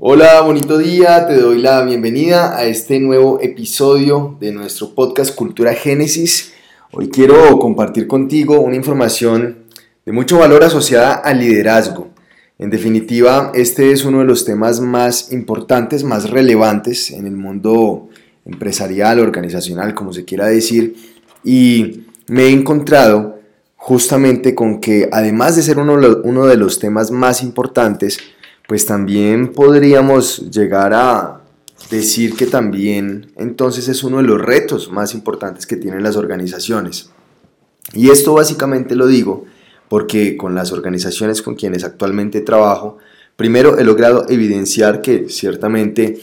Hola, bonito día, te doy la bienvenida a este nuevo episodio de nuestro podcast Cultura Génesis. Hoy quiero compartir contigo una información de mucho valor asociada al liderazgo. En definitiva, este es uno de los temas más importantes, más relevantes en el mundo empresarial, organizacional, como se quiera decir, y me he encontrado justamente con que además de ser uno, de los temas más importantes, pues también podríamos llegar a decir que también entonces es uno de los retos más importantes que tienen las organizaciones. Y esto básicamente lo digo porque con las organizaciones con quienes actualmente trabajo, primero he logrado evidenciar que ciertamente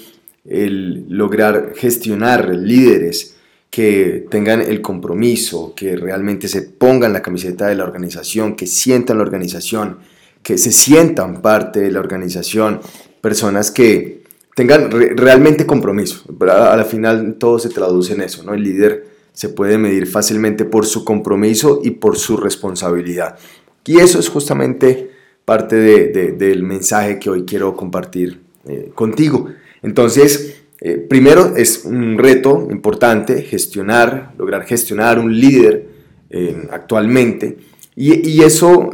el lograr gestionar líderes que tengan el compromiso, que realmente se pongan la camiseta de la organización, que sientan la organización, que se sientan parte de la organización, personas que tengan realmente compromiso. A la final todo se traduce en eso, ¿no? El líder se puede medir fácilmente por su compromiso y por su responsabilidad. Y eso es justamente parte del mensaje que hoy quiero compartir eh, contigo. Entonces, eh, primero es un reto importante gestionar, lograr gestionar un líder eh, actualmente. Y, y, eso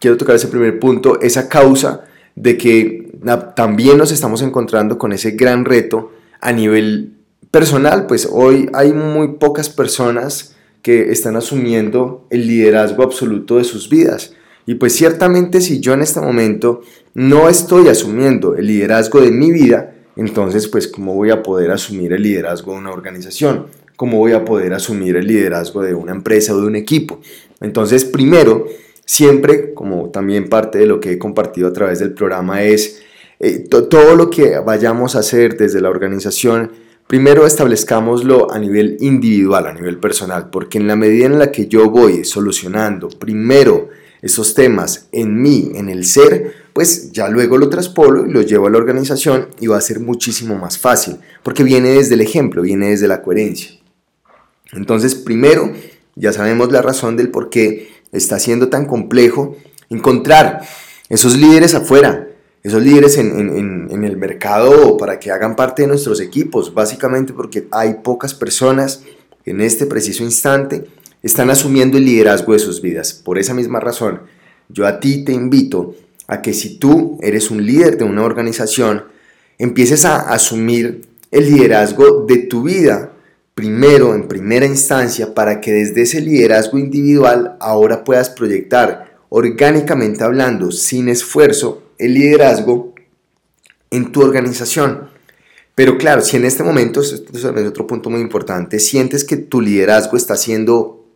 quiero tocar ese primer punto, esa causa de que también nos estamos encontrando con ese gran reto a nivel personal, pues hoy hay muy pocas personas que están asumiendo el liderazgo absoluto de sus vidas. Y pues ciertamente si yo en este momento no estoy asumiendo el liderazgo de mi vida, entonces pues cómo voy a poder asumir el liderazgo de una organización, cómo voy a poder asumir el liderazgo de una empresa o de un equipo. Entonces primero siempre, como también parte de lo que he compartido a través del programa, es eh, todo lo que vayamos a hacer desde la organización, primero establezcámoslo a nivel individual, a nivel personal, porque en la medida en la que yo voy solucionando primero esos temas en mí, en el ser, pues ya luego lo traspolo y lo llevo a la organización y va a ser muchísimo más fácil, porque viene desde el ejemplo, viene desde la coherencia. Entonces, primero, ya sabemos la razón del por qué está siendo tan complejo encontrar esos líderes afuera, esos líderes en, el mercado para que hagan parte de nuestros equipos, básicamente porque hay pocas personas en este preciso instante están asumiendo el liderazgo de sus vidas. Por esa misma razón, yo a ti te invito a que si tú eres un líder de una organización, empieces a asumir el liderazgo de tu vida primero, en primera instancia, para que desde ese liderazgo individual ahora puedas proyectar orgánicamente hablando, sin esfuerzo, el liderazgo en tu organización. Pero claro, si en este momento, esto es otro punto muy importante, sientes que tu liderazgo está siendo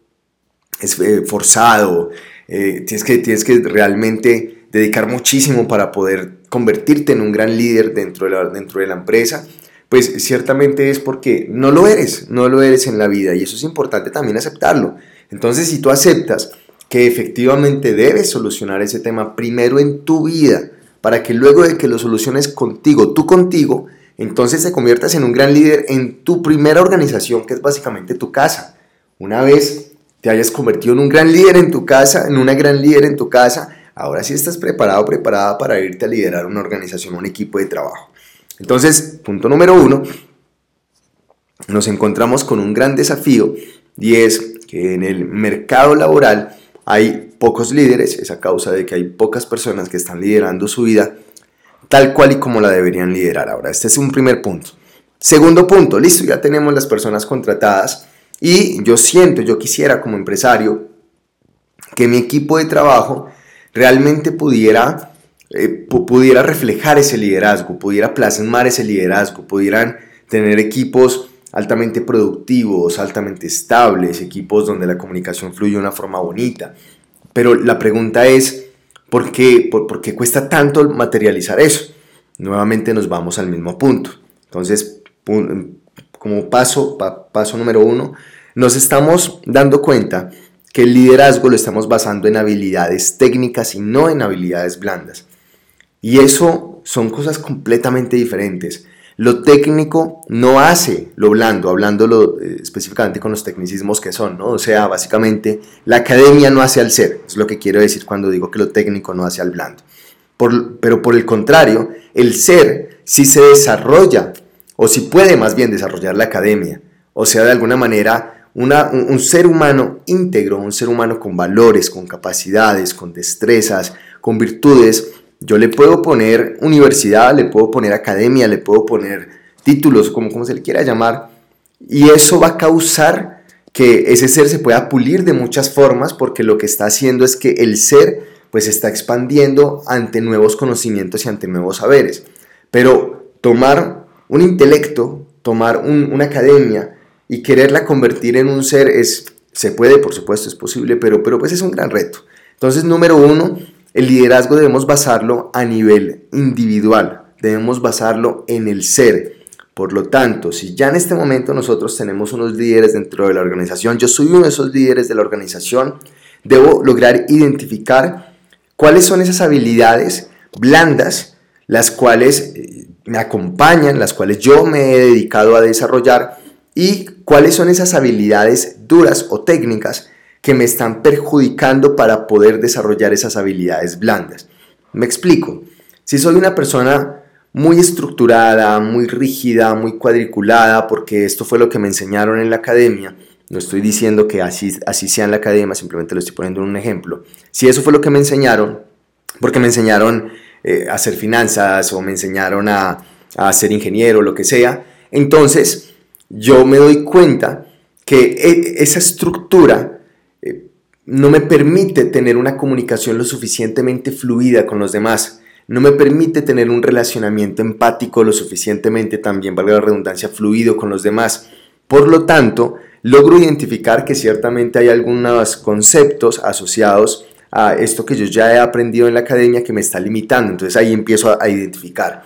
eh, forzado, eh, tienes, que, tienes que realmente dedicar muchísimo para poder convertirte en un gran líder dentro de la, dentro de la empresa, pues ciertamente es porque no lo eres, no lo eres en la vida y eso es importante también aceptarlo. Entonces, si tú aceptas que efectivamente debes solucionar ese tema primero en tu vida, para que luego de que lo soluciones contigo, tú contigo, entonces te conviertas en un gran líder en tu primera organización, que es básicamente tu casa. Una vez te hayas convertido en un gran líder en tu casa, en una gran líder en tu casa, ahora sí estás preparado, preparada para irte a liderar una organización, un equipo de trabajo. Entonces, punto número uno, nos encontramos con un gran desafío y es que en el mercado laboral hay pocos líderes, es a causa de que hay pocas personas que están liderando su vida tal cual y como la deberían liderar. Ahora, este es un primer punto. Segundo punto, listo, ya tenemos las personas contratadas y yo siento, yo quisiera como empresario que mi equipo de trabajo realmente pudiera eh, pudiera reflejar ese liderazgo, pudiera plasmar ese liderazgo, pudieran tener equipos altamente productivos, altamente estables, equipos donde la comunicación fluye de una forma bonita. Pero la pregunta es, ¿por qué, por, qué cuesta tanto materializar eso? Nuevamente nos vamos al mismo punto. Entonces, como paso, paso número uno, nos estamos dando cuenta que el liderazgo lo estamos basando en habilidades técnicas y no en habilidades blandas. Y eso son cosas completamente diferentes. Lo técnico no hace lo blando, hablándolo eh, específicamente con los tecnicismos que son, ¿no? O sea, básicamente, la academia no hace al ser, es lo que quiero decir cuando digo que lo técnico no hace al blando. pero por el contrario, el ser si se desarrolla o si puede más bien desarrollar la academia, o sea, de alguna manera un, ser humano íntegro, un ser humano con valores, con capacidades, con destrezas, con virtudes, yo le puedo poner universidad, le puedo poner academia, le puedo poner títulos, como, como se le quiera llamar, y eso va a causar que ese ser se pueda pulir de muchas formas porque lo que está haciendo es que el ser pues está expandiendo ante nuevos conocimientos y ante nuevos saberes. Pero tomar un intelecto, tomar una academia y quererla convertir en un ser es, se puede, por supuesto, es posible, pero, pero pues es un gran reto. Entonces, número uno, el liderazgo debemos basarlo a nivel individual, debemos basarlo en el ser. Por lo tanto, si ya en este momento nosotros tenemos unos líderes dentro de la organización, yo soy uno de esos líderes de la organización, debo lograr identificar cuáles son esas habilidades blandas, las cuales eh, me acompañan, las cuales yo me he dedicado a desarrollar y cuáles son esas habilidades duras o técnicas que me están perjudicando para poder desarrollar esas habilidades blandas. Me explico. Si soy una persona muy estructurada, muy rígida, muy cuadriculada, porque esto fue lo que me enseñaron en la academia, no estoy diciendo que así, así sea en la academia, simplemente lo estoy poniendo en un ejemplo. Si eso fue lo que me enseñaron, porque me enseñaron eh, hacer finanzas o me enseñaron a, a ser ingeniero, lo que sea. Entonces, yo me doy cuenta que e, esa estructura eh, no me permite tener una comunicación lo suficientemente fluida con los demás, no me permite tener un relacionamiento empático lo suficientemente también, valga la redundancia, fluido con los demás. Por lo tanto, logro identificar que ciertamente hay algunos conceptos asociados a esto que yo ya he aprendido en la academia que me está limitando. Entonces ahí empiezo a, identificar.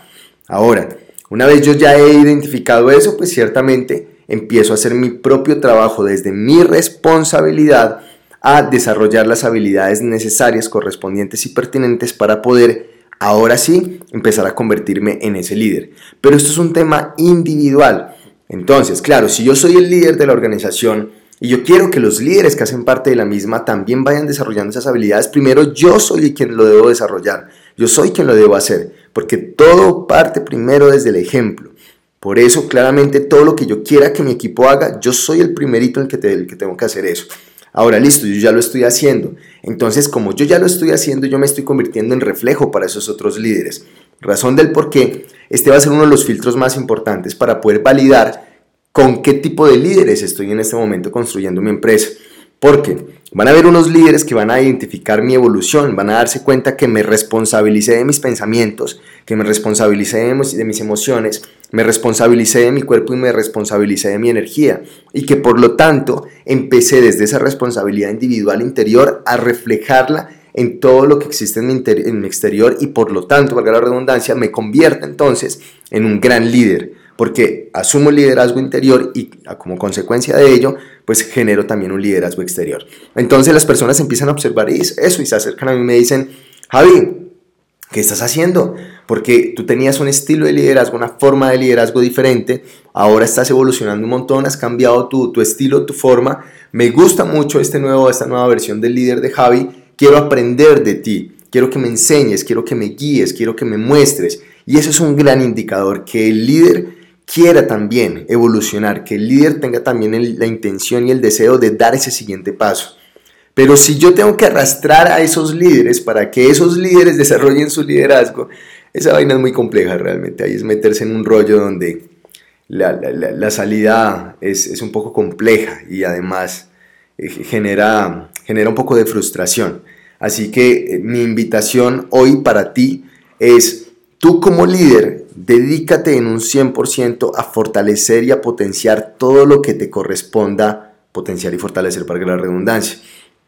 Ahora, una vez yo ya he identificado eso, pues ciertamente empiezo a hacer mi propio trabajo desde mi responsabilidad a desarrollar las habilidades necesarias, correspondientes y pertinentes para poder ahora sí empezar a convertirme en ese líder. Pero esto es un tema individual. Entonces, claro, si yo soy el líder de la organización, y yo quiero que los líderes que hacen parte de la misma también vayan desarrollando esas habilidades. Primero yo soy quien lo debo desarrollar. Yo soy quien lo debo hacer. Porque todo parte primero desde el ejemplo. Por eso, claramente, todo lo que yo quiera que mi equipo haga, yo soy el primerito en el que, el que tengo que hacer eso. Ahora, listo, yo ya lo estoy haciendo. Entonces, como yo ya lo estoy haciendo, yo me estoy convirtiendo en reflejo para esos otros líderes. Razón del por qué, este va a ser uno de los filtros más importantes para poder validar con qué tipo de líderes estoy en este momento construyendo mi empresa. Porque van a haber unos líderes que van a identificar mi evolución, van a darse cuenta que me responsabilicé de mis pensamientos, que me responsabilicé de mis emociones, me responsabilicé de mi cuerpo y me responsabilicé de mi energía. Y que por lo tanto empecé desde esa responsabilidad individual interior a reflejarla en todo lo que existe en mi, en mi exterior y por lo tanto, valga la redundancia, me convierte entonces en un gran líder porque asumo el liderazgo interior y como consecuencia de ello, pues genero también un liderazgo exterior. Entonces las personas empiezan a observar eso y se acercan a mí y me dicen, Javi, ¿qué estás haciendo? Porque tú tenías un estilo de liderazgo, una forma de liderazgo diferente, ahora estás evolucionando un montón, has cambiado tu, tu estilo, tu forma. Me gusta mucho este nuevo, esta nueva versión del líder de Javi, quiero aprender de ti, quiero que me enseñes, quiero que me guíes, quiero que me muestres. Y eso es un gran indicador, que el líder quiera también evolucionar, que el líder tenga también la intención y el deseo de dar ese siguiente paso. Pero si yo tengo que arrastrar a esos líderes para que esos líderes desarrollen su liderazgo, esa vaina es muy compleja realmente. Ahí es meterse en un rollo donde la, salida es, un poco compleja y además eh, genera, genera un poco de frustración. Así que eh, mi invitación hoy para ti es, tú como líder, Dedícate en un 100% a fortalecer y a potenciar todo lo que te corresponda potenciar y fortalecer para que la redundancia.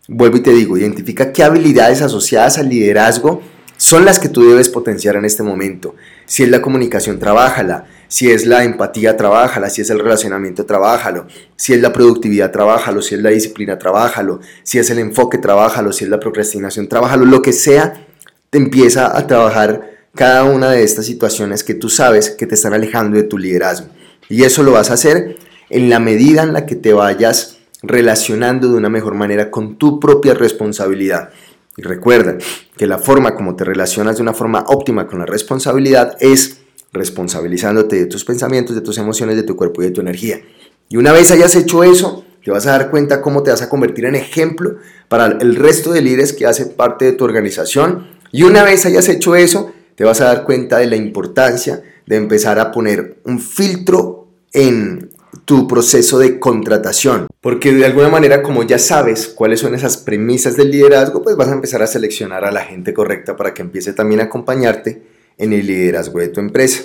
Vuelvo y te digo, identifica qué habilidades asociadas al liderazgo son las que tú debes potenciar en este momento. Si es la comunicación, trabájala. Si es la empatía, trabájala. Si es el relacionamiento, trabájalo. Si es la productividad, trabájalo. Si es la disciplina, trabájalo. Si es el enfoque, trabájalo. Si es la procrastinación, trabájalo. Lo que sea, te empieza a trabajar cada una de estas situaciones que tú sabes que te están alejando de tu liderazgo. Y eso lo vas a hacer en la medida en la que te vayas relacionando de una mejor manera con tu propia responsabilidad. Y recuerda que la forma como te relacionas de una forma óptima con la responsabilidad es responsabilizándote de tus pensamientos, de tus emociones, de tu cuerpo y de tu energía. Y una vez hayas hecho eso, te vas a dar cuenta cómo te vas a convertir en ejemplo para el resto de líderes que hacen parte de tu organización. Y una vez hayas hecho eso, te vas a dar cuenta de la importancia de empezar a poner un filtro en tu proceso de contratación. Porque de alguna manera, como ya sabes cuáles son esas premisas del liderazgo, pues vas a empezar a seleccionar a la gente correcta para que empiece también a acompañarte en el liderazgo de tu empresa.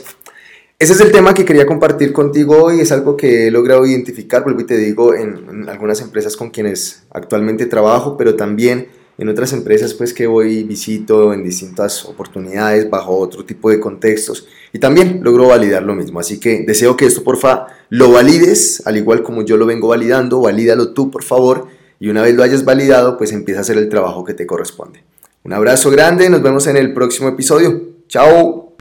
Ese es el tema que quería compartir contigo hoy, es algo que he logrado identificar, vuelvo y te digo, en, algunas empresas con quienes actualmente trabajo, pero también en otras empresas pues que voy visito en distintas oportunidades bajo otro tipo de contextos y también logro validar lo mismo. Así que deseo que esto porfa lo valides, al igual como yo lo vengo validando, valídalo tú por favor y una vez lo hayas validado pues empieza a hacer el trabajo que te corresponde. Un abrazo grande, nos vemos en el próximo episodio. Chao.